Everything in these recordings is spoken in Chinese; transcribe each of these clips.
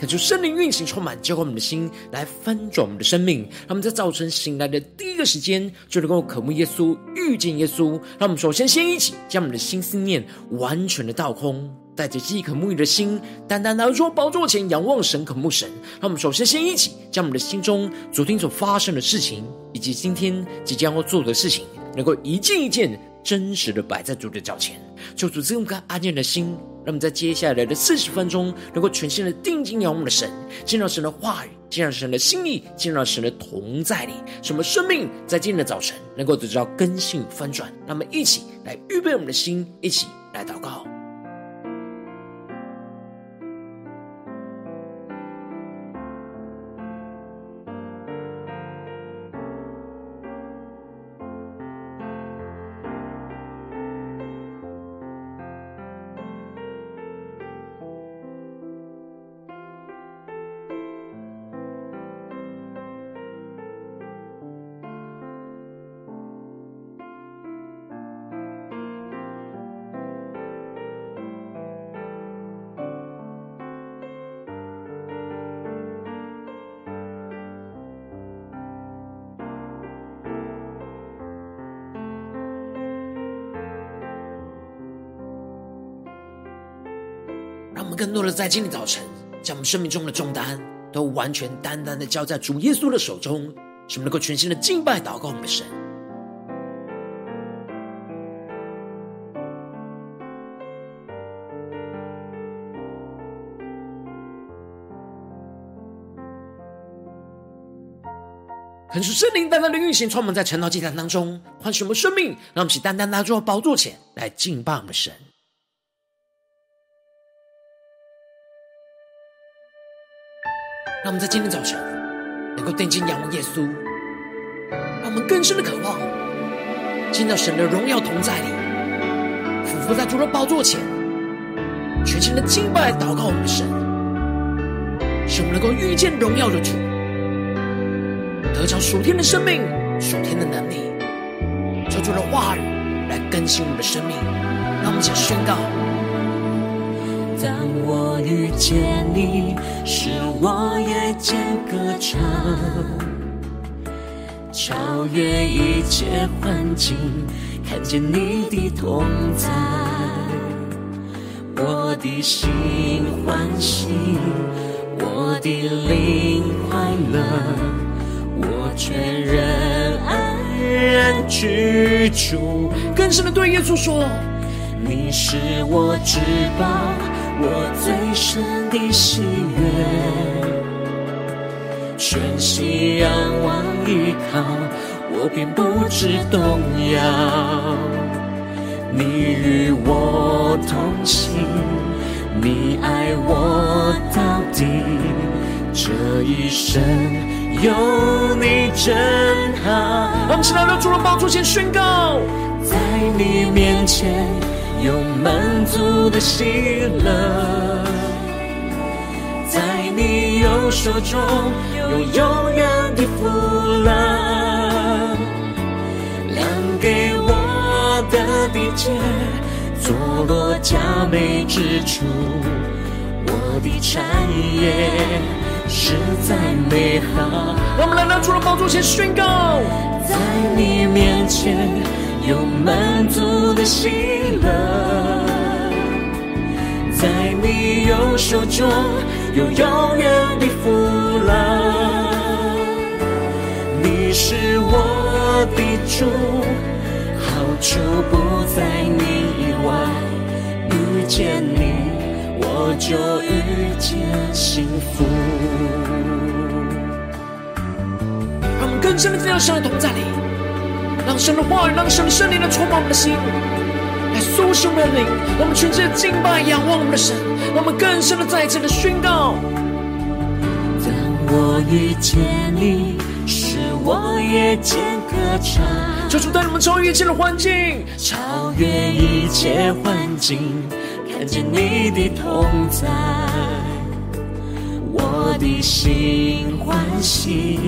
恳求圣灵运行充满，浇灌我们的心，来翻转我们的生命。让我们在早晨醒来的第一个时间，就能够渴慕耶稣、遇见耶稣。让我们首先先一起将我们的心思念完全的倒空。带着饥渴沐浴的心，单单来到宝座前仰望神、渴慕神。让我们首先先一起将我们的心中昨天所发生的事情，以及今天即将要做的事情，能够一件一件真实的摆在主的脚前，求主赐我们安静的心，让我们在接下来的四十分钟，能够全新的定睛仰望的神，进入神的话语，进入神的心意，进入神的同在里，什么生命在今天的早晨能够得到更新翻转。让我们一起来预备我们的心，一起来祷告。更多的在今天早晨，将我们生命中的重担都完全单单的交在主耶稣的手中，使我们能够全新的敬拜祷告我们的神。恳求圣灵单单的运行，充满在晨祷祭坛当中，唤醒我们生命，让我们起单单拿住宝座前来敬拜我们的神。让我们在今天早晨能够定睛仰望耶稣，让我们更深的渴望进到神的荣耀同在里，俯伏在主的宝座前，全心的敬拜祷告我们的神，使我们能够遇见荣耀的主，得着属天的生命、属天的能力，求主的话语来更新我们的生命。让我们一起宣告。当我遇见你，使我夜间歌唱，超越一切环境，看见你的同在，我的心欢喜，我的灵快乐，我全人安然居住。更深的对耶稣说：你是我至宝。我最深的喜悦，全心仰望依靠，我便不知动摇。你与我同行，你爱我到底，这一生有你真好。让我们起来，到主的宝座前宣告，在你面前。有满足的喜乐，在你右手中有永远的福乐，量给我的地界，坐落佳美之处，我的产业实在美好。让我们来到主的宝座前宣告，在你面前。有满足的喜乐，在你右手中有永远的福乐。你是我的主，好处不在你以外。遇见你，我就遇见幸福。让我们更深的进入神的同在里。让神的话语，让神的圣灵来充满我们的心，来苏醒我们的灵。我们全心的敬拜、仰望我们的神，我们更深的再次的宣告：当我遇见你，使我夜间歌唱。求主带领我们超越一切的环境，超越一切环境，看见你的同在，我的心欢喜，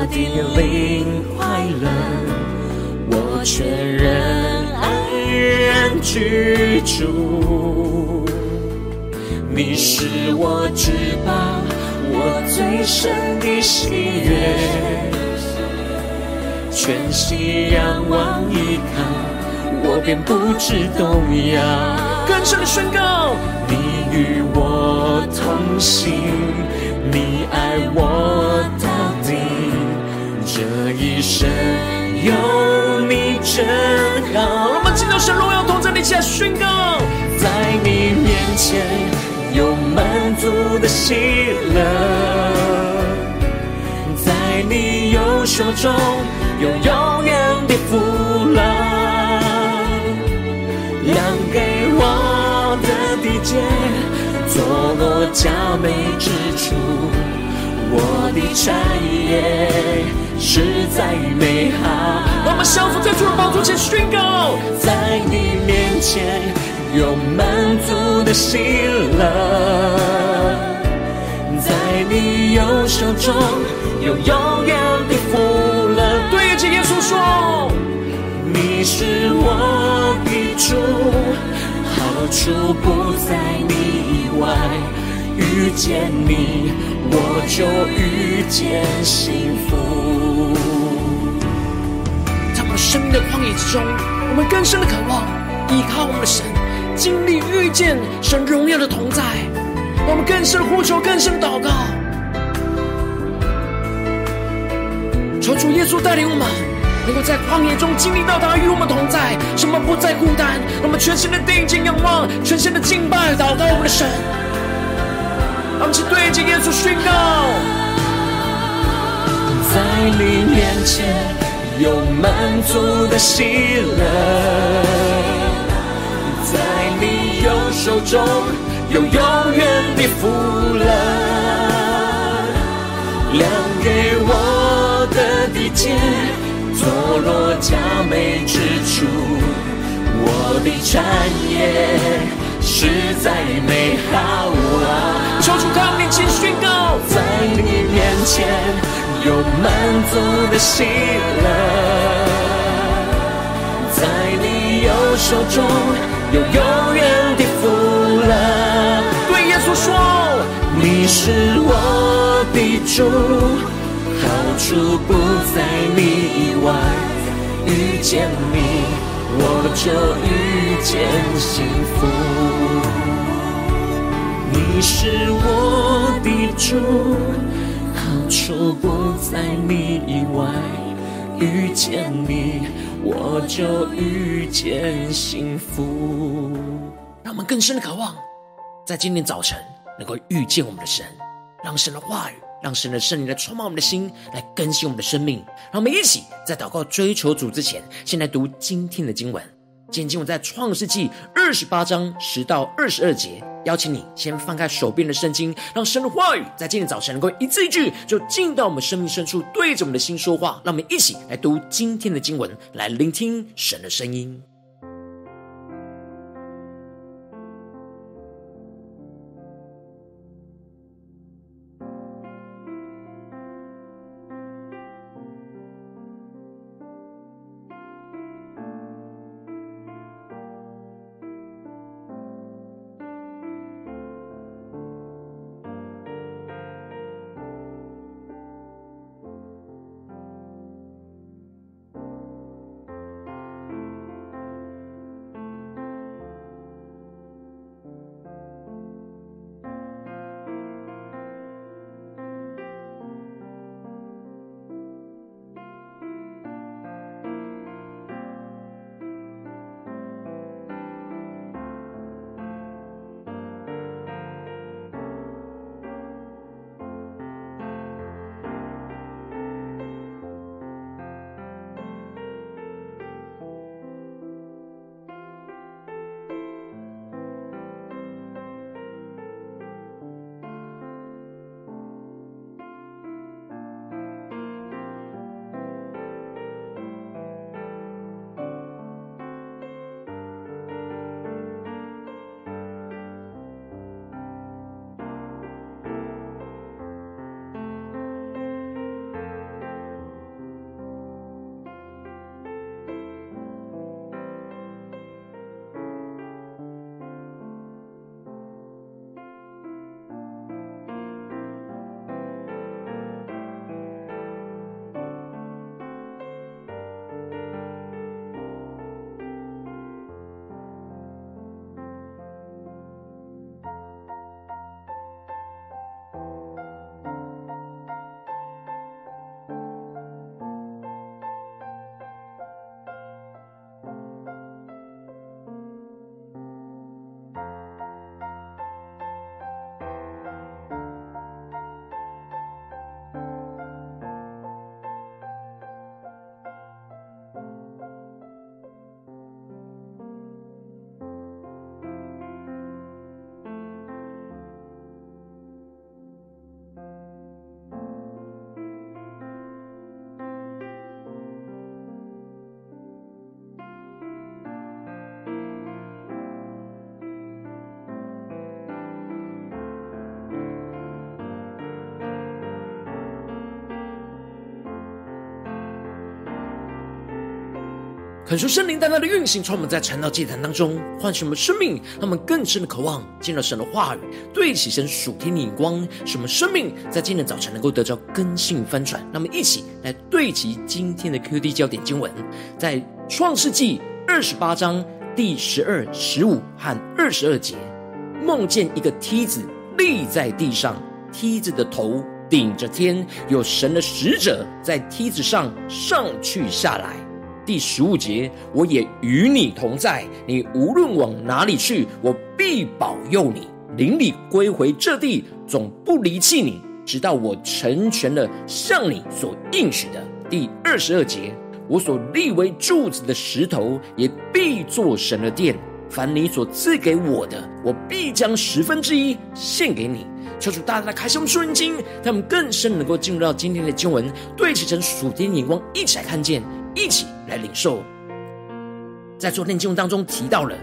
我的灵快乐，我全人安然居住。你是我至宝，我最深的喜悦，全心仰望依靠，我便不知动摇。更深的宣告，你与我同行，你爱我，一生有你真好。我们进到神荣耀同在的一起来宣告，在你面前有满足的喜乐，在你右手中有永远的福乐。坐落佳美之处，我的产业实在美好。我们相扶在主的宝座前宣告，在你面前有满足的喜乐，在你右手中有永远的福乐。对着耶稣说，你是我的主。好处不在你以外，遇见你我就遇见幸福。生命的旷野之中，我们更深的渴望依靠我们的神，经历遇见神荣耀的同在。我们更深的呼求，更深祷告，求主耶稣带领我们。能够在旷野中经历到他与我们同在，什么不再孤单。我们全心的定睛仰望，全心的敬拜祷告我们的神。让我们去对着耶稣宣告，在你面前有满足的喜乐，在你右手中有永远的福乐，量给我的地界。坐落佳美之处，我的产业实在美好啊！求主靠你，请宣告，在你面前有满足的喜乐，在你右手中有永远的福乐。对耶稣说，你是我的主。好处不在你以外，遇见你我就遇见幸福。你是我的主，好处不在你以外，遇见你我就遇见幸福。让我们更深的渴望，在今天早晨能够遇见我们的神，让神的话语。让神的圣灵来充满我们的心，来更新我们的生命。让我们一起在祷告追求主之前，先来读今天的经文。今天经文在创世纪二十八章十到二十二节。邀请你先放开手边的圣经，让神的话语在今天早晨能够一字一句，就进到我们生命深处，对着我们的心说话。让我们一起来读今天的经文，来聆听神的声音。恳求圣灵单单的运行，充满在晨祷祭坛当中，唤醒我们生命，让我们更深的渴望进入神的话语，对齐神属天的眼光，使我们生命在今天早晨能够得到更新翻转。让我们一起来对齐今天的 QD 焦点经文，在创世纪二十八章第十二、十五和二十二节，梦见一个梯子立在地上，梯子的头顶着天，有神的使者在梯子上上去下来。第十五节，我也与你同在，你无论往哪里去，我必保佑你，领你归回这地，总不离弃你，直到我成全了向你所应许的。第二十二节，我所立为柱子的石头，也必作神的殿。凡你所赐给我的，我必将十分之一献给你。求主大大的开箱属灵经，他们更深能够进入到今天的经文，对齐成属天眼光，一起来看见。一起来领受，在昨天经文当中提到了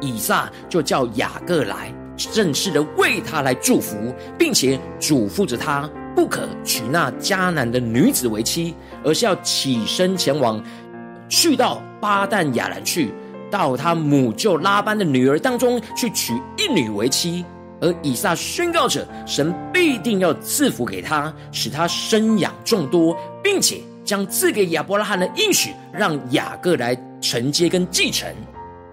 以撒就叫雅各来，正式的为他来祝福，并且嘱咐着他不可娶那迦南的女子为妻，而是要起身前往，去到巴旦亚兰去，到他母舅拉班的女儿当中去娶一女为妻。而以撒宣告着，神必定要赐福给他，使他生养众多，并且。将赐给亚伯拉罕的应许，让雅各来承接跟继承。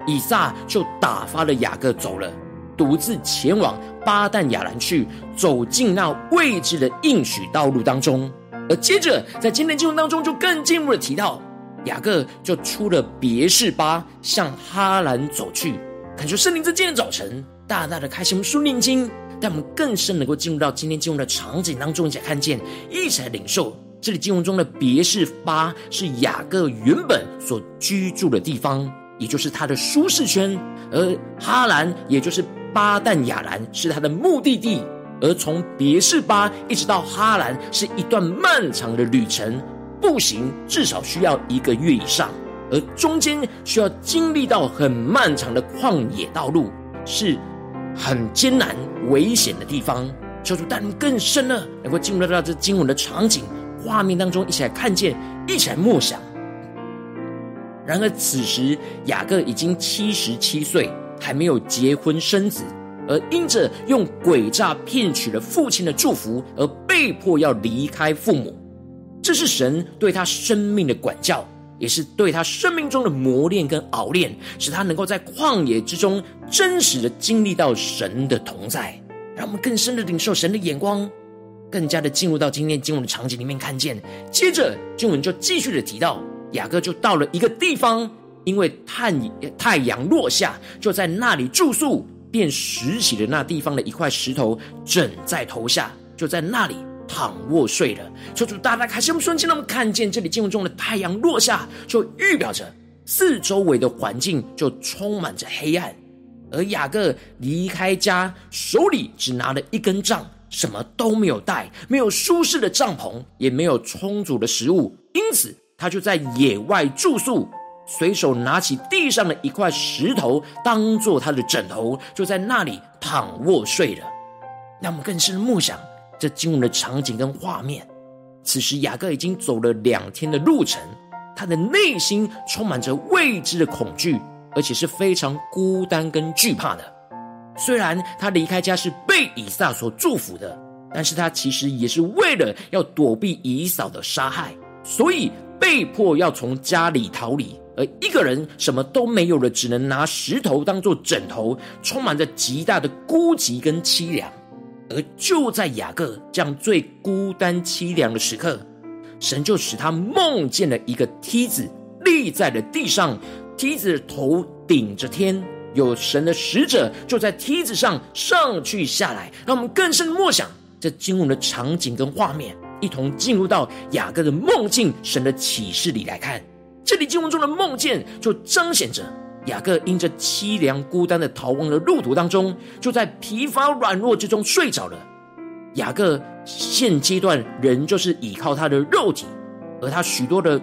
以撒就打发了雅各走了，独自前往巴旦亚兰去，走进那未知的应许道路当中。而接着在今天经文当中，就更进一步的提到，雅各就出了别是巴，向哈兰走去。感觉圣灵在今天早晨大大的开启我们属灵经，让我们更深能够进入到今天经文的场景当中，一起来看见，一起来领受。这里经文中的别是巴是雅各原本所居住的地方，也就是他的舒适圈；而哈兰，也就是巴旦亚兰，是他的目的地。而从别是巴一直到哈兰，是一段漫长的旅程，步行至少需要一个月以上，而中间需要经历到很漫长的旷野道路，是很艰难危险的地方。求主带领更深了，能够进入到这经文的场景。画面当中，一起来看见，一起来默想。然而此时雅各已经七十七岁，还没有结婚生子，而因着用诡诈骗取了父亲的祝福，而被迫要离开父母。这是神对他生命的管教，也是对他生命中的磨练跟熬炼，使他能够在旷野之中真实的经历到神的同在，让我们更深的领受神的眼光。更加的进入到今天经文的场景里面，看见，接着经文就继续的提到，雅各就到了一个地方，因为太太阳落下，就在那里住宿，便拾起了那地方的一块石头，枕在头下，就在那里躺卧睡了。求主大大开心我们瞬间，让我们看见这里经文中的太阳落下，就预表着四周围的环境就充满着黑暗，而雅各离开家，手里只拿了。一根杖。什么都没有带，没有舒适的帐篷，也没有充足的食物，因此他就在野外住宿，随手拿起地上的一块石头当做他的枕头，就在那里躺卧睡了。那我们更深的默想这经文的场景跟画面。此时雅各已经走了两天的路程，他的内心充满着未知的恐惧，而且是非常孤单跟惧怕的。虽然他离开家是被以撒所祝福的，但是他其实也是为了要躲避以扫的杀害，所以被迫要从家里逃离。而一个人什么都没有了，只能拿石头当做枕头，充满着极大的孤寂跟凄凉。而就在雅各这样最孤单凄凉的时刻，神就使他梦见了一个梯子立在了地上，梯子的头顶着天。有神的使者就在梯子上上去下来，让我们更深默想这经文的场景跟画面，一同进入到雅各的梦境、神的启示里来看。这里经文中的梦见就彰显着雅各因着凄凉孤单的逃亡的路途当中，就在疲乏软弱之中睡着了。雅各现阶段仍旧倚靠他的肉体，而他许多的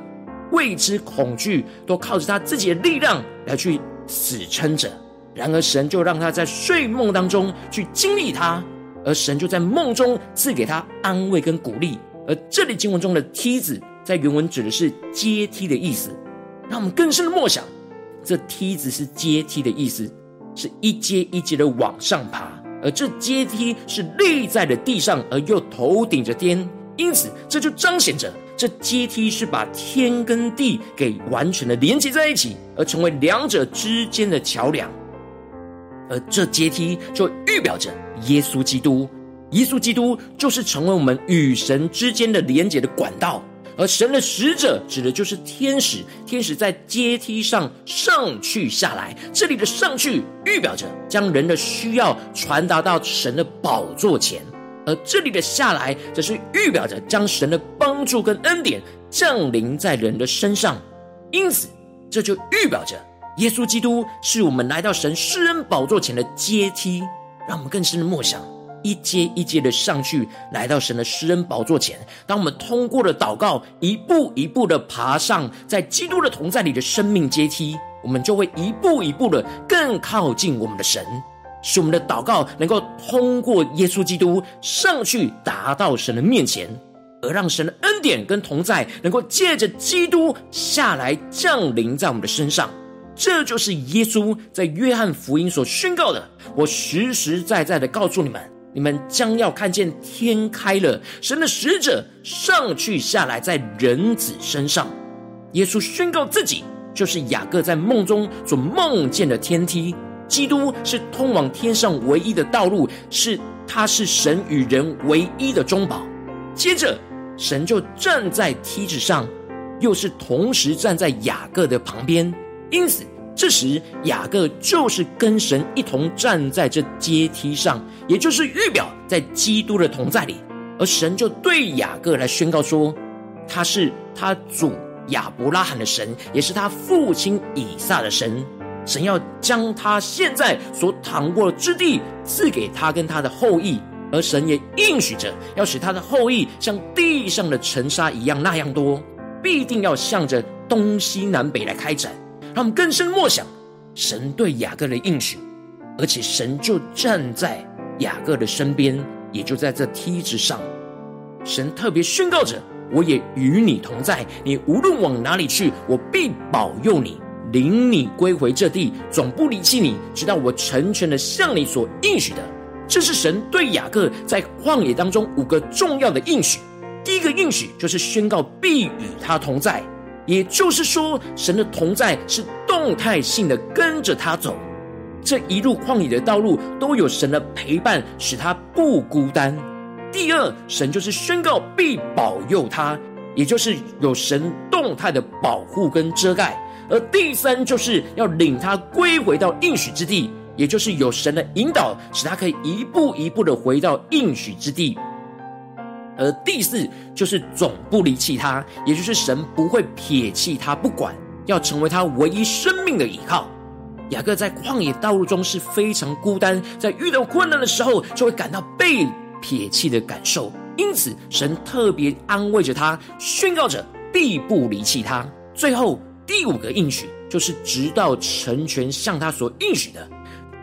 未知恐惧都靠着他自己的力量来去死撑着。然而，神就让他在睡梦当中去经历他，而神就在梦中赐给他安慰跟鼓励。而这里经文中的梯子，在原文指的是阶梯的意思。让我们更深的默想，这梯子是阶梯的意思，是一阶一阶的往上爬，而这阶梯是立在了地上，而又头顶着天，因此这就彰显着这阶梯是把天跟地给完全的连接在一起，而成为两者之间的桥梁。而这阶梯就预表着耶稣基督，耶稣基督就是成为我们与神之间的连接的管道。而神的使者指的就是天使，天使在阶梯上上去下来，这里的上去预表着将人的需要传达到神的宝座前，而这里的下来则是预表着将神的帮助跟恩典降临在人的身上。因此，这就预表着耶稣基督是我们来到神施恩宝座前的阶梯，让我们更深的默想。一阶一阶的上去，来到神的施恩宝座前。当我们通过了祷告，一步一步的爬上在基督的同在里的生命阶梯，我们就会一步一步的更靠近我们的神，使我们的祷告能够通过耶稣基督上去，达到神的面前，而让神的恩典跟同在能够借着基督下来降临在我们的身上。这就是耶稣在约翰福音所宣告的。我实实在在的告诉你们。你们将要看见天开了，神的使者上去下来在人子身上。耶稣宣告自己就是雅各在梦中所梦见的天梯，基督是通往天上唯一的道路，是他是神与人唯一的中保。接着，神就站在梯子上，又是同时站在雅各的旁边，因此。这时，雅各就是跟神一同站在这阶梯上，也就是预表在基督的同在里。而神就对雅各来宣告说：“他是他祖亚伯拉罕的神，也是他父亲以撒的神。神要将他现在所躺过的之地赐给他跟他的后裔，而神也应许着要使他的后裔像地上的尘沙一样那样多，必定要向着东西南北来开展。”让我们更深默想神对雅各的应许，而且神就站在雅各的身边，也就在这梯子上。神特别宣告着：“我也与你同在，你无论往哪里去，我必保佑你，领你归回这地，总不离弃你，直到我成全了向你所应许的。”这是神对雅各在旷野当中五个重要的应许。第一个应许就是宣告必与他同在。也就是说，神的同在是动态性的跟着他走，这一路旷野的道路都有神的陪伴，使他不孤单。第二，神就是宣告必保佑他，也就是有神动态的保护跟遮盖。而第三，就是要领他归回到应许之地，也就是有神的引导，使他可以一步一步的回到应许之地。而第四就是总不离弃他，也就是神不会撇弃他不管，要成为他唯一生命的依靠。雅各在旷野道路中是非常孤单，在遇到困难的时候就会感到被撇弃的感受，因此神特别安慰着他，宣告着必不离弃他。最后第五个应许就是直到成全向他所应许的，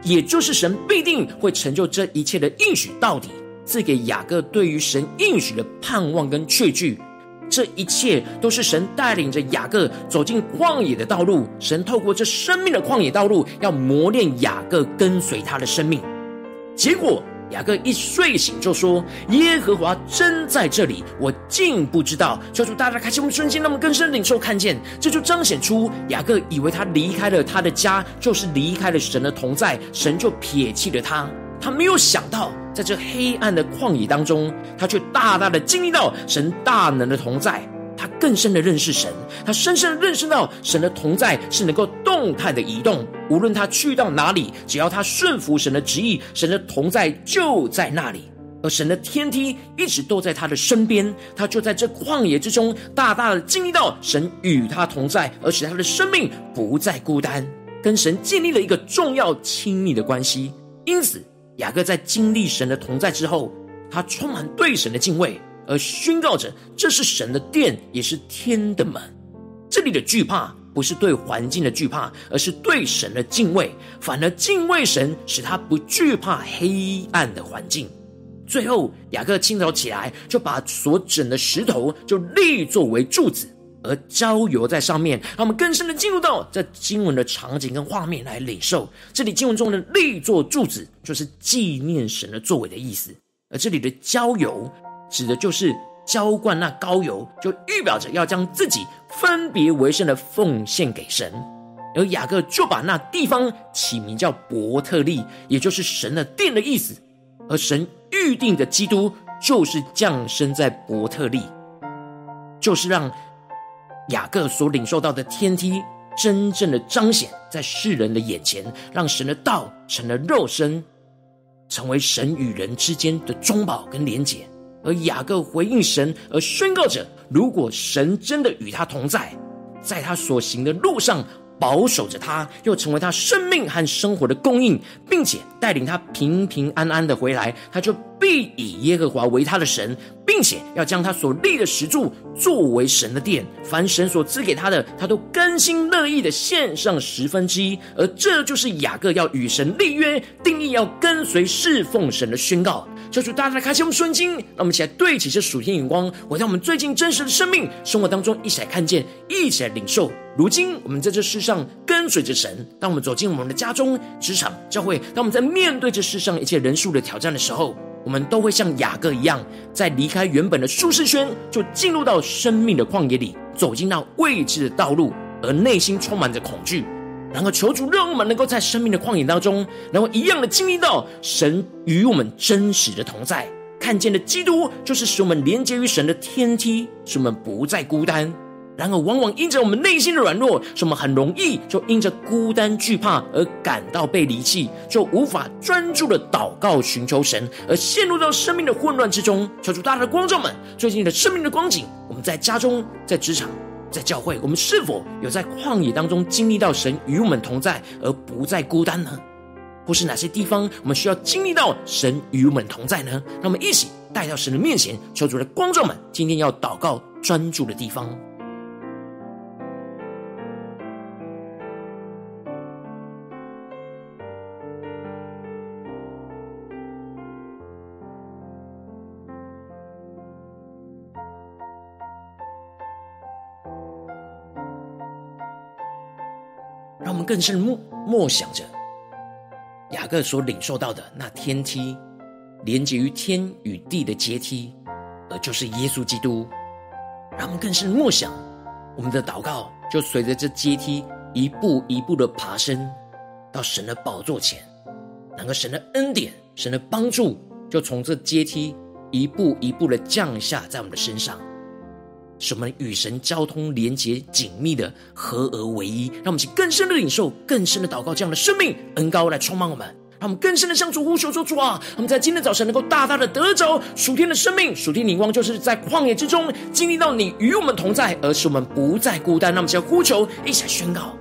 也就是神必定会成就这一切的应许到底。赐给雅各对于神应许的盼望跟确据，这一切都是神带领着雅各走进旷野的道路。神透过这生命的旷野道路，要磨练雅各跟随他的生命。结果雅各一睡醒就说：“耶和华真在这里，我竟不知道。”求主大家开启我们瞬间，让我们更深领受看见，这就彰显出雅各以为他离开了他的家，就是离开了神的同在，神就撇弃了他。他没有想到。在这黑暗的旷野当中，他却大大的经历到神大能的同在。他更深的认识神，他深深的认识到神的同在是能够动态的移动。无论他去到哪里，只要他顺服神的旨意，神的同在就在那里。而神的天梯一直都在他的身边，他就在这旷野之中，大大的经历到神与他同在，而使他的生命不再孤单，跟神建立了一个重要亲密的关系。因此。雅各在经历神的同在之后，他充满对神的敬畏，而宣告着这是神的殿，也是天的门。这里的惧怕不是对环境的惧怕，而是对神的敬畏。反而敬畏神，使他不惧怕黑暗的环境。最后，雅各清早起来，就把所整的石头就立作为柱子，而浇油在上面，让我们更深的进入到这经文的场景跟画面来领受。这里经文中的立作柱子，就是纪念神的作为的意思。而这里的浇油，指的就是浇灌那膏油，就预表着要将自己分别为圣的奉献给神。而雅各就把那地方起名叫伯特利，也就是神的殿的意思。而神预定的基督，就是降生在伯特利，就是让。雅各所领受到的天梯，真正的彰显在世人的眼前，让神的道成了肉身，成为神与人之间的中保跟连结。而雅各回应神，而宣告着：如果神真的与他同在，在他所行的路上保守着他，又成为他生命和生活的供应，并且带领他平平安安的回来，他就必以耶和华为他的神。并且要将他所立的石柱作为神的殿，凡神所赐给他的，他都甘心乐意的献上十分之一。而这就是雅各要与神立约、定义要跟随侍奉神的宣告。求主大大开启我们顺经，让我们一起来对齐这属天眼光，回到我们最近真实的生命生活当中，一起来看见，一起来领受。如今我们在这世上跟随着神，当我们走进我们的家中、职场、教会，当我们在面对这世上一切人数的挑战的时候。我们都会像雅各一样，在离开原本的舒适圈，就进入到生命的旷野里，走进那未知的道路，而内心充满着恐惧。然后求主让我们能够在生命的旷野当中，能够一样的经历到神与我们真实的同在，看见的基督就是使我们连接于神的天梯，使我们不再孤单。然而，往往因着我们内心的软弱，使我们很容易就因着孤单惧怕而感到被离弃，就无法专注的祷告寻求神，而陷入到生命的混乱之中。求主大大的光照们，最近的生命的光景，我们在家中、在职场、在教会，我们是否有在旷野当中经历到神与我们同在，而不再孤单呢？或是哪些地方我们需要经历到神与我们同在呢？让我们一起带到神的面前，求主的光照们，今天要祷告专注的地方。更是默默想着雅各所领受到的那天梯，连接于天与地的阶梯，而就是耶稣基督。让我们更是默想，我们的祷告就随着这阶梯一步一步的爬升到神的宝座前，那个神的恩典、神的帮助，就从这阶梯一步一步的降下在我们的身上。使我们与神交通连结紧密的合而为一，让我们去更深的领受、更深的祷告，这样的生命恩高来充满我们，让我们更深的向主呼求说：“主啊，我们在今天早晨能够大大的得着属天的生命、属天灵光，就是在旷野之中经历到你与我们同在，而使我们不再孤单。”那么，就要呼求，一起来宣告。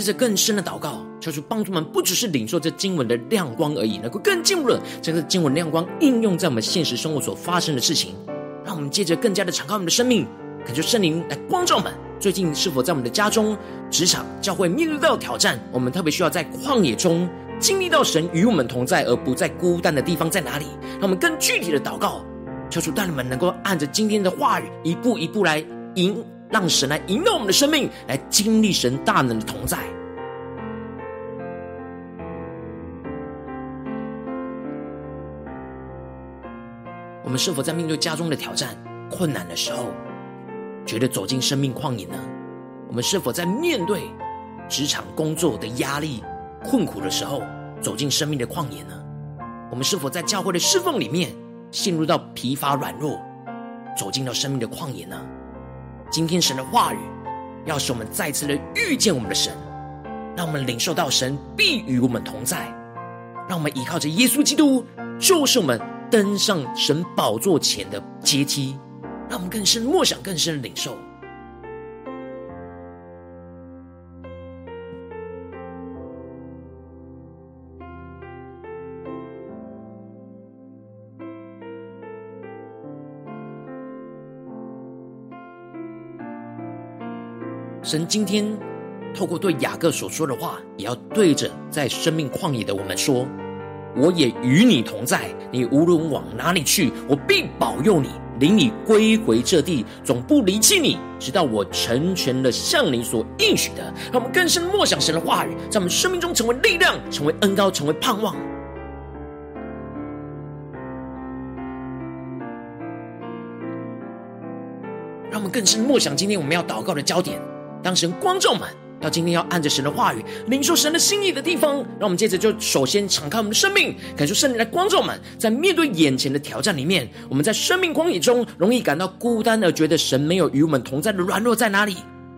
接着更深的祷告，求主帮助我们，不只是领受这经文的亮光而已，能够更进入了这经文亮光应用在我们现实生活所发生的事情。让我们接着更加的敞开我们的生命，感觉圣灵来光照我们。最近是否在我们的家中、职场、教会面对到挑战？我们特别需要在旷野中经历到神与我们同在，而不再孤单的地方在哪里？让我们更具体的祷告，求主带领们能够按着今天的话语，一步一步来引。让神来引导我们的生命，来经历神大能的同在。我们是否在面对家中的挑战、困难的时候，觉得走进生命旷野呢？我们是否在面对职场工作的压力、困苦的时候，走进生命的旷野呢？我们是否在教会的侍奉里面陷入到疲乏软弱，走进到生命的旷野呢？今天神的话语，要使我们再次的遇见我们的神，让我们领受到神必与我们同在，让我们依靠着耶稣基督，就是我们登上神宝座前的阶梯，让我们更深默想，更深的领受。神今天透过对雅各所说的话，也要对着在生命旷野的我们说：“我也与你同在，你无论往哪里去，我必保佑你，领你归回这地，总不离弃你，直到我成全了向你所应许的。”让我们更深默想神的话语，在我们生命中成为力量，成为恩膏，成为盼望。让我们更深默想今天我们要祷告的焦点。当神光照们，到今天要按着神的话语，领受神的心意的地方，让我们接着就首先敞开我们的生命，感受圣灵来光照们。在面对眼前的挑战里面，我们在生命旷野中容易感到孤单，而觉得神没有与我们同在的软弱在哪里？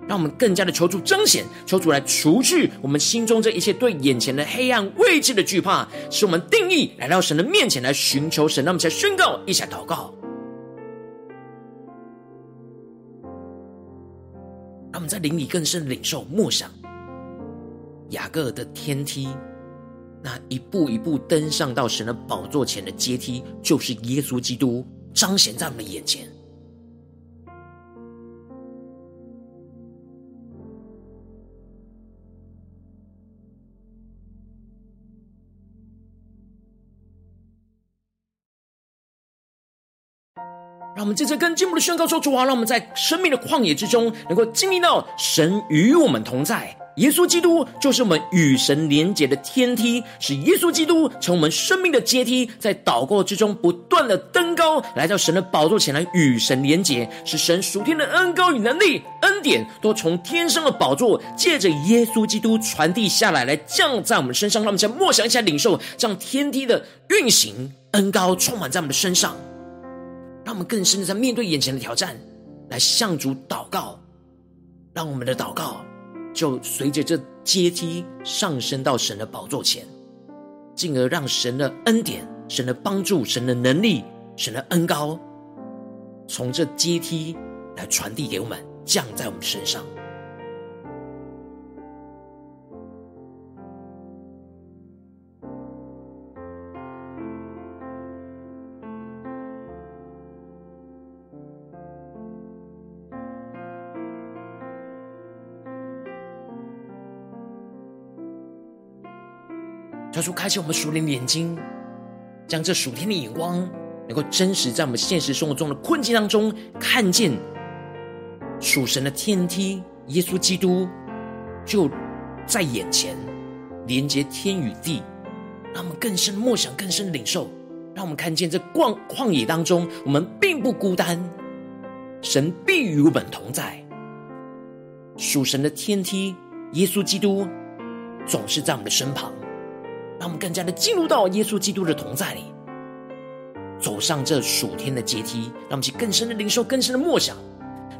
让我们更加的求助彰显，求主来除去我们心中这一切对眼前的黑暗未知的惧怕，使我们定义来到神的面前来寻求神。让我们才宣告，一起来祷告。们在灵里更深领受默想雅各的天梯，那一步一步登上到神的宝座前的阶梯，就是耶稣基督彰显在我们眼前。我们接着更进一步的宣告说：“主啊，让我们在生命的旷野之中，能够经历到神与我们同在。耶稣基督就是我们与神连结的天梯，使耶稣基督成我们生命的阶梯，在祷告之中不断的登高，来到神的宝座前来与神连结，使神属天的恩高与能力、恩典都从天上的宝座借着耶稣基督传递下来，来降在我们身上。让我们先默想一下，领受这样天梯的运行，恩高充满在我们的身上。”让我们更深的在面对眼前的挑战，来向主祷告，让我们的祷告就随着这阶梯上升到神的宝座前，进而让神的恩典、神的帮助、神的能力、神的恩高，从这阶梯来传递给我们，降在我们身上。求主开启我们属灵的眼睛，将这属天的眼光，能够真实在我们现实生活中的困境当中，看见属神的天梯，耶稣基督就在眼前，连接天与地，让我们更深默想，更深领受，让我们看见这旷旷野当中，我们并不孤单，神必与我们同在。属神的天梯，耶稣基督总是在我们的身旁。让我们更加的进入到耶稣基督的同在里，走上这属天的阶梯，让我们去更深的领受、更深的默想。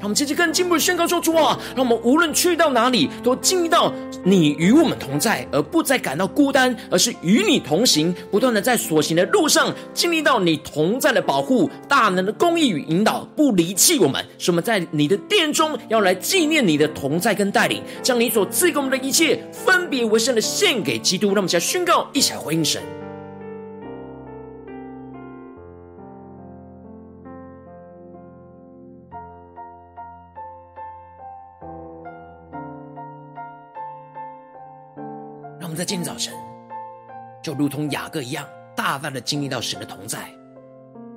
让我们接着更进一步的宣告说：“主啊，让我们无论去到哪里，都经历到你与我们同在，而不再感到孤单，而是与你同行，不断的在所行的路上经历到你同在的保护、大能的公义与引导，不离弃我们。使我们在你的殿中要来纪念你的同在跟带领，将你所赐给我们的一切分别为圣的献给基督。让我们一起宣告，一起来回应神。”在今天早晨，就如同雅各一样，大大的经历到神的同在，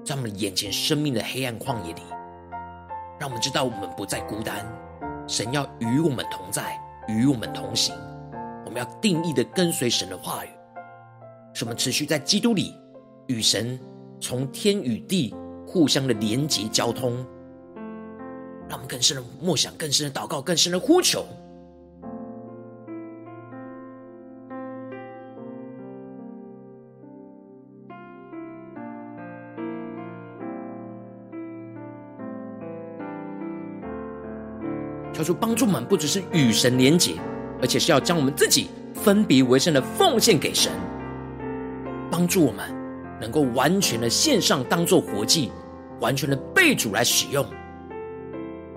在我们眼前生命的黑暗旷野里，让我们知道我们不再孤单，神要与我们同在，与我们同行。我们要定义的跟随神的话语，使我们持续在基督里与神从天与地互相的连接交通，让我们更深的默想，更深的祷告，更深的呼求。求主帮助我们，不只是与神连结，而且是要将我们自己分别为圣的奉献给神，帮助我们能够完全的献上，当做活祭，完全的被主来使用，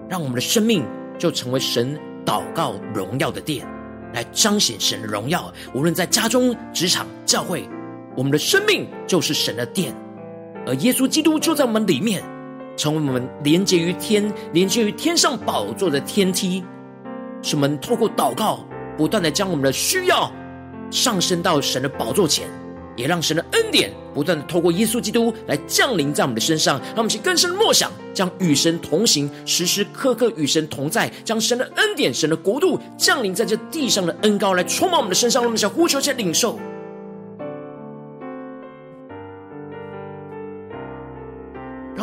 让我们的生命就成为神祷告荣耀的殿，来彰显神的荣耀。无论在家中、职场、教会，我们的生命就是神的殿，而耶稣基督就在我们里面，成为我们连接于天、连接于天上宝座的天梯。使我们透过祷告，不断的将我们的需要上升到神的宝座前，也让神的恩典不断的透过耶稣基督来降临在我们的身上。让我们去更深默想，将与神同行，时时刻刻与神同在，将神的恩典、神的国度降临在这地上的恩膏来充满我们的身上。让我们想呼求，且领受。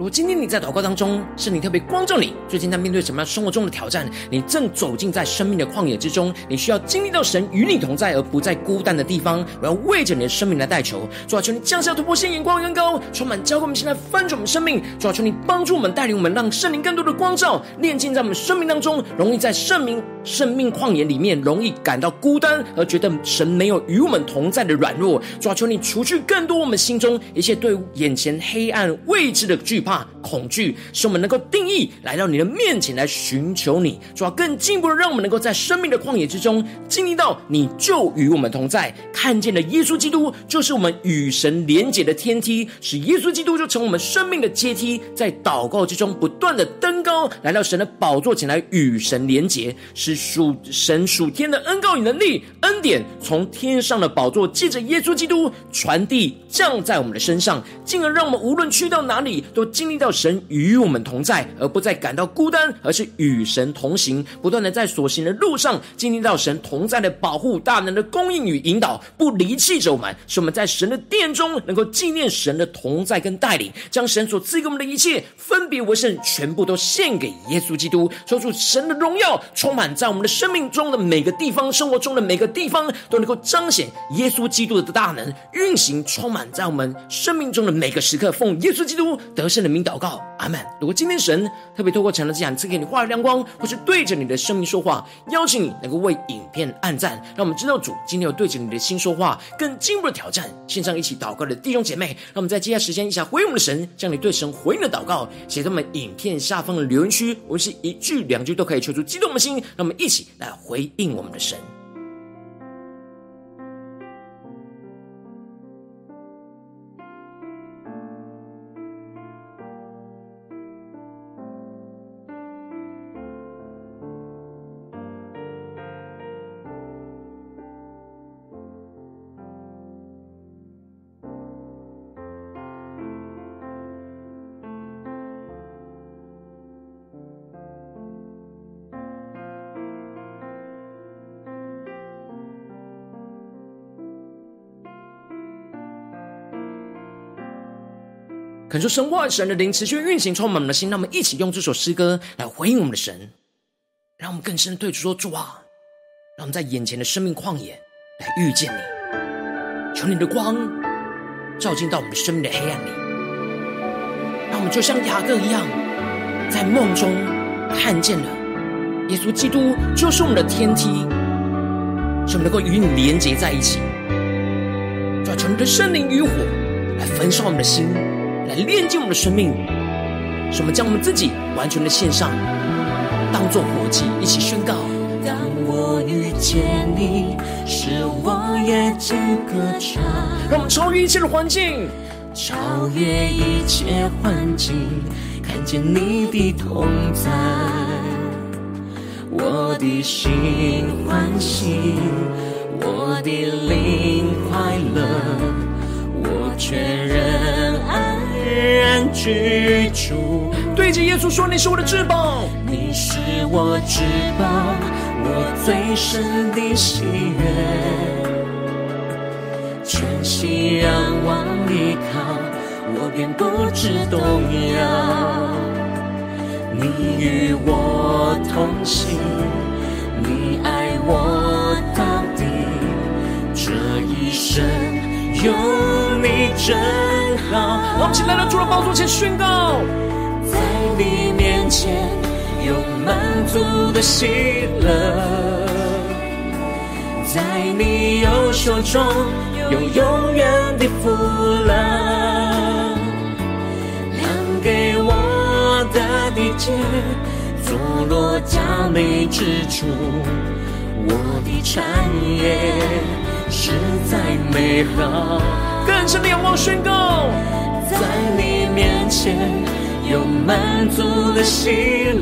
如果今天你在祷告当中，是你特别光照你，最近在面对什么样生活中的挑战？你正走进在生命的旷野之中，你需要经历到神与你同在而不再孤单的地方。我要为着你的生命来代求，主啊，求你降下突破性眼光，更高，充满教会我们现在翻转我们生命。主啊，求你帮助我们带领我们，让圣灵更多的光照炼净在我们生命当中，容易在圣灵生命旷野里面容易感到孤单而觉得神没有与我们同在的软弱。主啊，求你除去更多我们心中一切对眼前黑暗未知的惧怕。恐惧，使我们能够定义来到你的面前来寻求你，主要更进一步的让我们能够在生命的旷野之中经历到你就与我们同在，看见了耶稣基督就是我们与神连结的天梯，使耶稣基督就成我们生命的阶梯，在祷告之中不断的登高，来到神的宝座前来与神连结，使属神属天的恩膏与能力恩典从天上的宝座借着耶稣基督传递降在我们的身上，进而让我们无论去到哪里都。经历到神与我们同在，而不再感到孤单，而是与神同行，不断的在所行的路上经历到神同在的保护、大能的供应与引导，不离弃着我们，使我们在神的殿中能够纪念神的同在跟带领，将神所赐给我们的一切分别为圣，全部都献给耶稣基督，说出神的荣耀充满在我们的生命中的每个地方，生活中的每个地方都能够彰显耶稣基督的大能运行，充满在我们生命中的每个时刻，奉耶稣基督得胜的名祷告，阿门。如果今天神特别透过《晨祷祭坛》赐给你话语亮光，或是对着你的生命说话，邀请你能够为影片按赞，让我们知道主今天有对着你的心说话，更进一步的挑战。线上一起祷告的弟兄姐妹，让我们在接下来时间一下回应我们的神，将你对神回应的祷告写在我们影片下方的留言区，我们是一句两句都可以求出激动的心，让我们一起来回应我们的神。恳求神话神的灵持续运行，充满我们的心。让我们一起用这首诗歌来回应我们的神，让我们更深对主说：主啊，让我们在眼前的生命旷野来遇见你。求你的光照进到我们生命的黑暗里，让我们就像雅各一样，在梦中看见了耶稣基督就是我们的天梯，使我们能够与你连结在一起。主啊，求你的圣灵与火来焚烧我们的心，来炼净我们的生命，使我们将我们自己完全的献上，当作活祭，一起宣告。当我遇见你，是我夜间歌唱。让我们超越一切的环境，超越一切环境，看见你的同在，我的心欢喜，我的灵快乐，我全人居住。对着耶稣说：“你是我的至宝，你是我至宝，我最深的喜悦，全心仰望依靠，我便不知动摇。你与我同行，你爱我到底，这一生有你真好。”我们起来到主的宝座前宣告。在你面前有满足的喜乐，在你右手中有永远的福乐，量给我的地界，坐落佳美之处，我的产业实在美好。更深的仰望宣告，在你面前。有满足的喜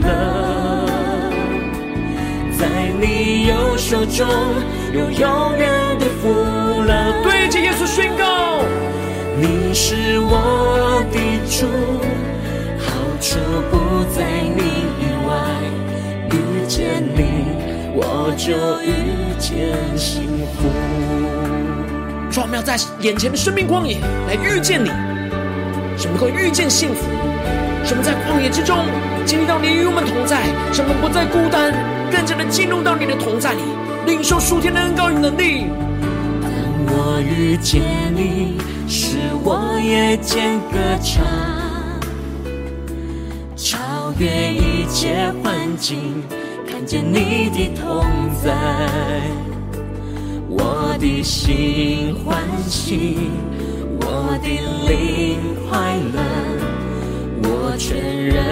乐，在你右手中有永远的福乐。对着耶稣宣告，你是我的主，好处不就遇见幸福。主，我们要在眼前的生命旷野来遇见你，使我们能够遇见幸福。什么在旷野之中经历到你与我们同在，什么不再孤单，更加的进入到你的同在里，领受属天的恩膏与能力。当我遇见你，使我夜间歌唱，超越一切环境，看见你的同在，我的心欢喜，我的灵快乐。我全人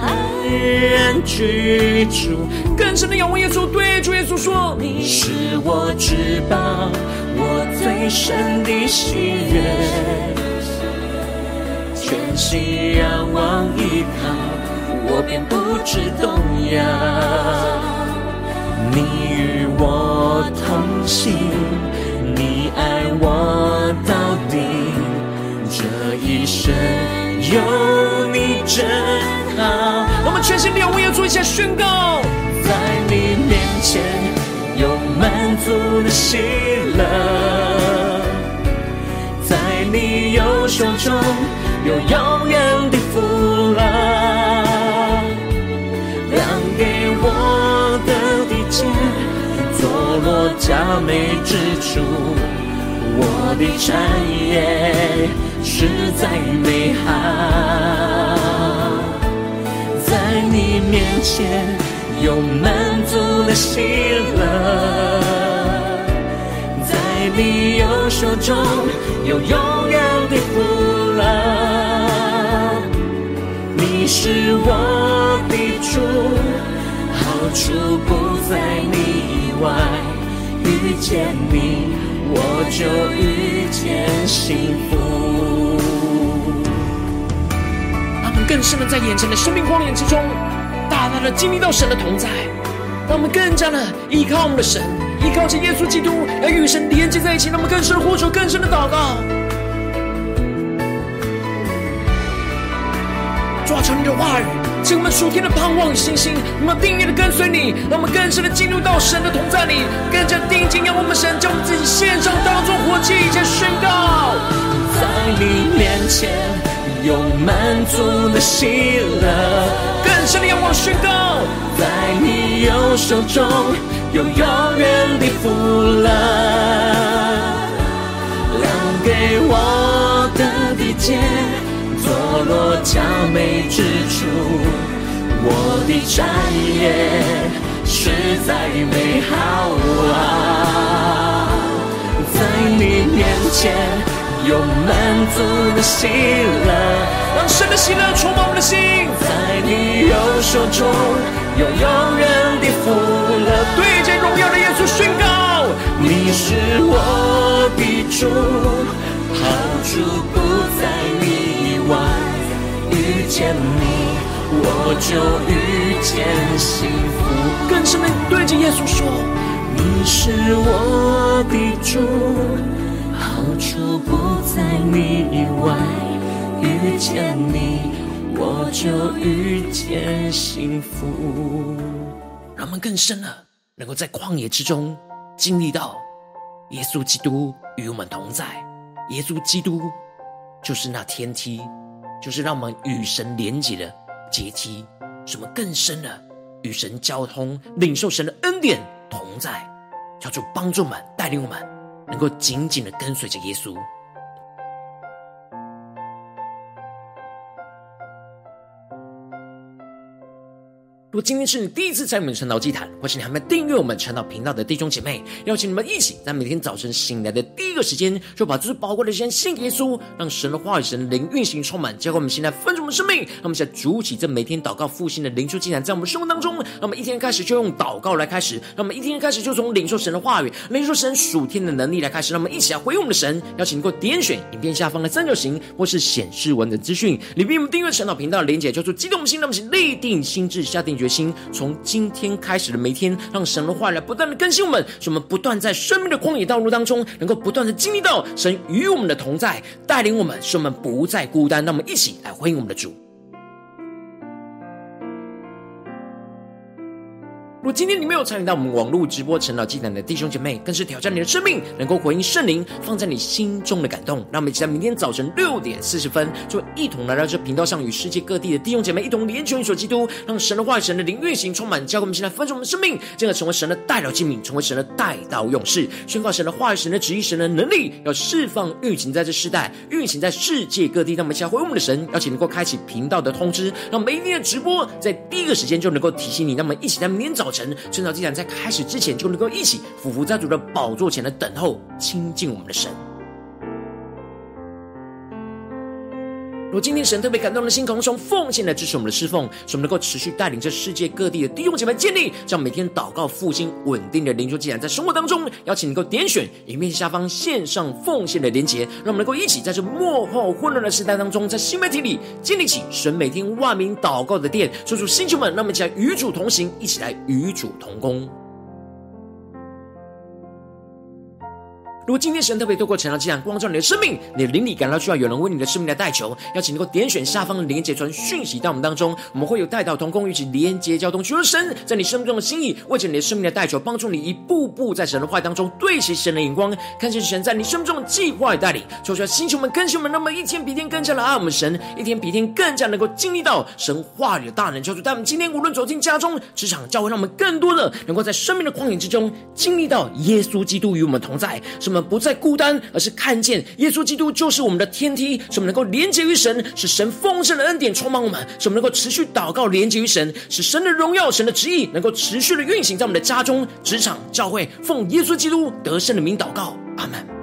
安然居住，更深的仰望耶稣，对主耶稣说：你是我至宝，我最深的喜悦，全心仰望依靠，我便不知动摇。你与我同行，你爱我到底，这一生。有你真好，我们全心仰望，要做一下宣告。在你面前有满足的喜乐，在你右手中有遥远的福乐，落佳美之处，我的产业。实在美好，在你面前有满足的喜乐，在你右手中有永远的福乐。你是我的主，好处不在你以外，遇见你我就遇见幸福。他们更深的在眼前的生命光年之中，大大的经历到神的同在，让我们更加的依靠我们的神，依靠着耶稣基督，要与神连接在一起。让我们更深的呼求，更深的祷告。抓住你的话语，赐我们属天的盼望与信心，我们定义的跟随你，让我们更深的进入到神的同在里，更加定睛仰望我们神，将我们自己献上当作活祭，一起宣告，在你面前。有满足的喜乐，更深的仰望宣告，在你右手中有永远的福乐，量给我的地界，落佳我的产业实在美好啊，在你面前有满足的喜乐，让神的喜乐充满我们的心，在你右手中有永远的福乐，对着荣耀的耶稣宣告，你是我的主，好处不在，见你。我就遇见幸福。更深的对着耶稣说：“你是我的主，好处不在你以外。遇见你，我就遇见幸福。”让我们更深的能够在旷野之中经历到耶稣基督与我们同在。耶稣基督就是那天梯，就是让我们与神连接的。阶梯，什么更深的与神交通，领受神的恩典同在，叫主帮助我们，带领我们，能够紧紧的跟随着耶稣。如果今天是你第一次在我们晨祷祭坛，或是你还没订阅我们晨祷频道的弟兄姐妹，邀请你们一起在每天早晨醒来的第一个时间，就把这最宝贵的时间献给耶稣，让神的话语、神灵运行充满，结果我们现在分盛我们生命。让我们现在主起这每天祷告复兴的灵修祭坛，在我们生活当中，让我们一天开始就用祷告来开始，让我们一天开始就从领受神的话语、领受神属天的能力来开始，让我们一起来回应我们的神。邀请你给我点选影片下方的三角形，或是显示文的资讯里面，我们订阅晨祷频道的连结，叫做激动心，那么，请立定心志，下定决心，从今天开始的每一天，让神的话来不断的更新我们，使我们不断在生命的旷野道路当中，能够不断的经历到神与我们的同在，带领我们，使我们不再孤单。让我们一起来欢迎我们的主。今天你没有参与到我们网络直播晨祷祭坛的弟兄姐妹，更是挑战你的生命，能够回应圣灵放在你心中的感动。让我们一起在明天早晨六点四十分，就一同来到这频道上，与世界各地的弟兄姐妹一同连结、一基督，让神的话语、神的灵运行充满，教会我们现在分盛我们的生命，进而成为神的代表器皿，成为神的代道勇士，宣告神的话语、神的旨意、神的能力，要释放运行在这世代，运行在世界各地。让我们一起来回我们的神，邀请能够开启频道的通知，让每一天的直播在第一个时间就能够提醒你。让我们一起在明天早晨。晨晨祷祭坛在开始之前，就能够一起俯伏在主的宝座前的等候亲近我们的神。如今天神特别感动的心，从奉献来支持我们的侍奉，使我们能够持续带领这世界各地的弟兄姐妹建立，让每天祷告复兴稳定的灵修既然，在生活当中，邀请能够点选影片下方线上奉献的连结，让我们能够一起在这末后混乱的时代当中，在新媒体里建立起神每天万名祷告的殿，说出星球们，让我们一起来与主同行，一起来与主同工。如果今天神特别透过晨祷祭坛光照你的生命，你的灵里感到需要有人为你的生命。来代求，邀请能够点选下方的连结传讯息到我们当中，我们会有带到同工一起连接交通，求神在你生命中的心意，为着你的生命。的代求，帮助你一步步在神的话当中对齐神的眼光，看见神在你生命中的计划与带领。求出来，星球们、更新们，那么一天比一天更加的爱我们神，一天比一天更加能够经历到神话语的大能。求主带我们今天无论走进家中、职场、教会，让我们更多的能够在生命的旷野之中经历到耶稣基督与我们同在，我们？不再孤单，而是看见耶稣基督就是我们的天梯，使我们能够连接于神，使神丰盛的恩典充满我们，使我们能够持续祷告连接于神，使神的荣耀、神的旨意能够持续的运行在我们的家中、职场、教会，奉耶稣基督得胜的名祷告，阿门。